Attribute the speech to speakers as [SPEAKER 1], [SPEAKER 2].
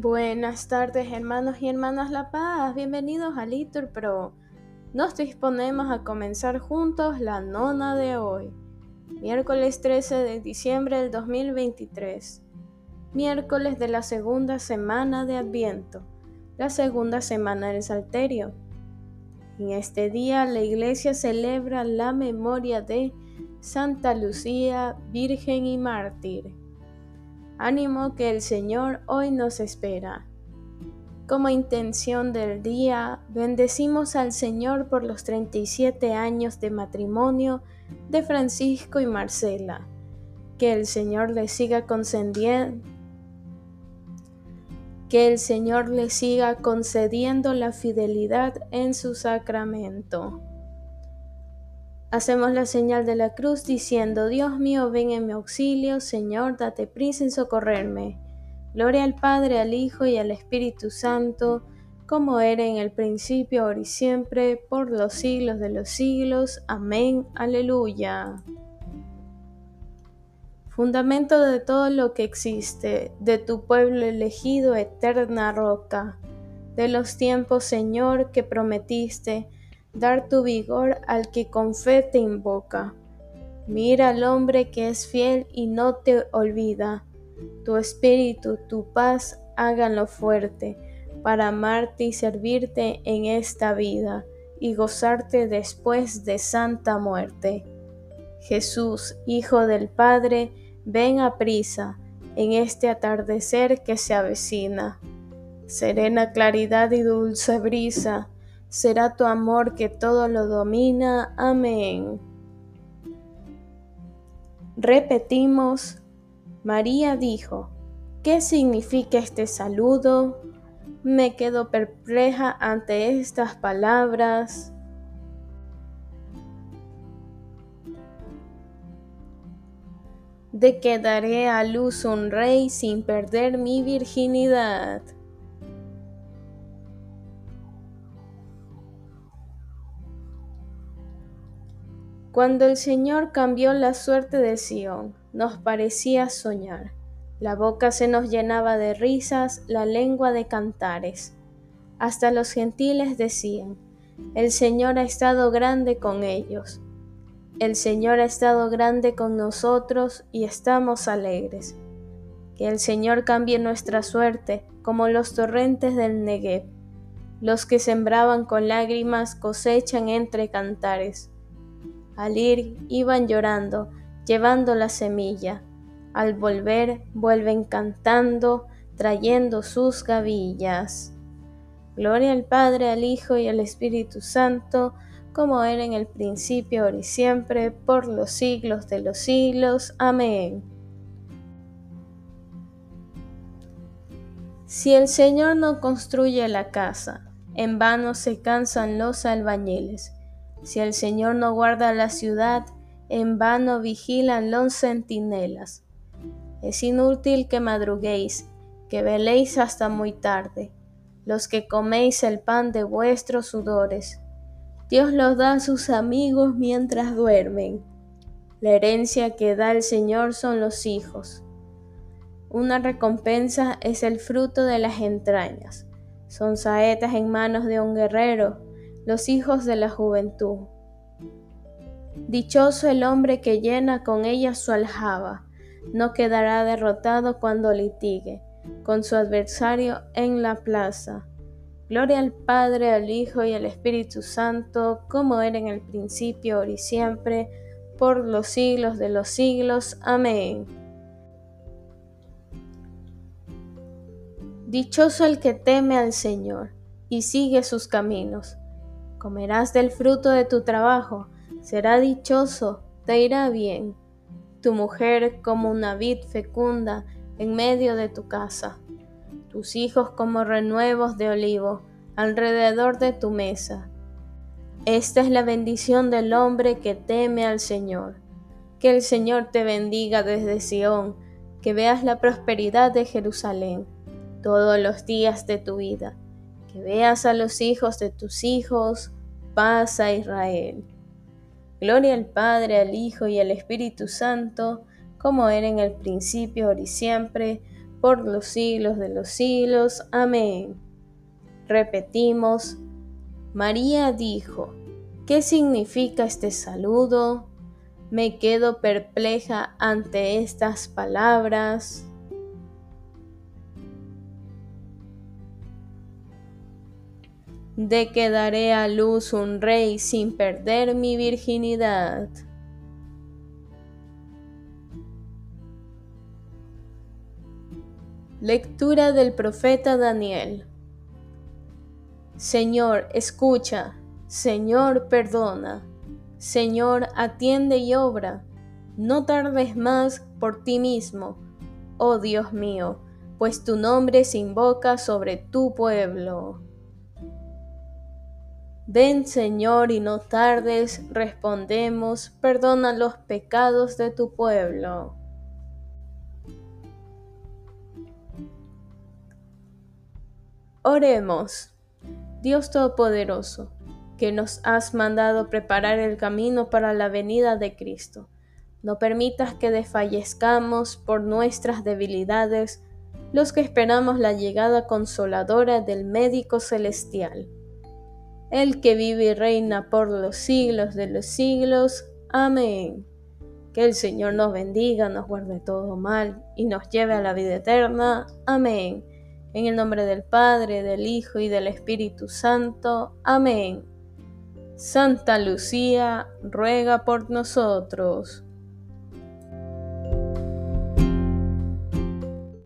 [SPEAKER 1] Buenas tardes hermanos y hermanas La Paz, bienvenidos a Litur Pro. Nos disponemos a comenzar juntos la nona de hoy, miércoles 13 de diciembre del 2023, miércoles de la segunda semana de Adviento, la segunda semana del Salterio. En este día la iglesia celebra la memoria de Santa Lucía, Virgen y Mártir. Ánimo que el Señor hoy nos espera. Como intención del día, bendecimos al Señor por los 37 años de matrimonio de Francisco y Marcela. Que el Señor le siga concediendo que el Señor le siga concediendo la fidelidad en su sacramento. Hacemos la señal de la cruz diciendo, Dios mío, ven en mi auxilio, Señor, date prisa en socorrerme. Gloria al Padre, al Hijo y al Espíritu Santo, como era en el principio, ahora y siempre, por los siglos de los siglos. Amén. Aleluya. Fundamento de todo lo que existe, de tu pueblo elegido, eterna roca, de los tiempos, Señor, que prometiste, dar tu vigor al que con fe te invoca. Mira al hombre que es fiel y no te olvida. Tu espíritu, tu paz, háganlo fuerte, para amarte y servirte en esta vida y gozarte después de santa muerte. Jesús, Hijo del Padre, ven a prisa en este atardecer que se avecina. Serena claridad y dulce brisa, será tu amor que todo lo domina. Amén. Repetimos, María dijo, ¿qué significa este saludo? Me quedo perpleja ante estas palabras. de que daré a luz un rey sin perder mi virginidad. Cuando el Señor cambió la suerte de Sión, nos parecía soñar. La boca se nos llenaba de risas, la lengua de cantares. Hasta los gentiles decían, el Señor ha estado grande con ellos. El Señor ha estado grande con nosotros y estamos alegres. Que el Señor cambie nuestra suerte como los torrentes del Negev. Los que sembraban con lágrimas cosechan entre cantares. Al ir iban llorando, llevando la semilla. Al volver vuelven cantando, trayendo sus gavillas. Gloria al Padre, al Hijo y al Espíritu Santo, como era en el principio, ahora y siempre, por los siglos de los siglos. Amén. Si el Señor no construye la casa, en vano se cansan los albañiles. Si el Señor no guarda la ciudad, en vano vigilan los centinelas. Es inútil que madruguéis, que veléis hasta muy tarde, los que coméis el pan de vuestros sudores. Dios los da a sus amigos mientras duermen. La herencia que da el Señor son los hijos. Una recompensa es el fruto de las entrañas. Son saetas en manos de un guerrero los hijos de la juventud. Dichoso el hombre que llena con ella su aljaba, no quedará derrotado cuando litigue con su adversario en la plaza. Gloria al Padre, al Hijo y al Espíritu Santo, como era en el principio, ahora y siempre, por los siglos de los siglos. Amén. Dichoso el que teme al Señor y sigue sus caminos comerás del fruto de tu trabajo, será dichoso, te irá bien. Tu mujer como una vid fecunda en medio de tu casa, tus hijos como renuevos de olivo alrededor de tu mesa. Esta es la bendición del hombre que teme al Señor. Que el Señor te bendiga desde Sión, que veas la prosperidad de Jerusalén todos los días de tu vida que veas a los hijos de tus hijos, paz a Israel. Gloria al Padre, al Hijo y al Espíritu Santo, como era en el principio, ahora y siempre, por los siglos de los siglos. Amén. Repetimos, María dijo, ¿qué significa este saludo? Me quedo perpleja ante estas palabras. De que daré a luz un rey sin perder mi virginidad. Lectura del profeta Daniel. Señor, escucha. Señor, perdona. Señor, atiende y obra. No tardes más por ti mismo, oh Dios mío, pues tu nombre se invoca sobre tu pueblo. Ven, Señor, y no tardes, respondemos, perdona los pecados de tu pueblo. Oremos. Dios Todopoderoso, que nos has mandado preparar el camino para la venida de Cristo, no permitas que desfallezcamos por nuestras debilidades los que esperamos la llegada consoladora del médico celestial. El que vive y reina por los siglos de los siglos. Amén. Que el Señor nos bendiga, nos guarde todo mal y nos lleve a la vida eterna. Amén. En el nombre del Padre, del Hijo y del Espíritu Santo. Amén. Santa Lucía, ruega por nosotros.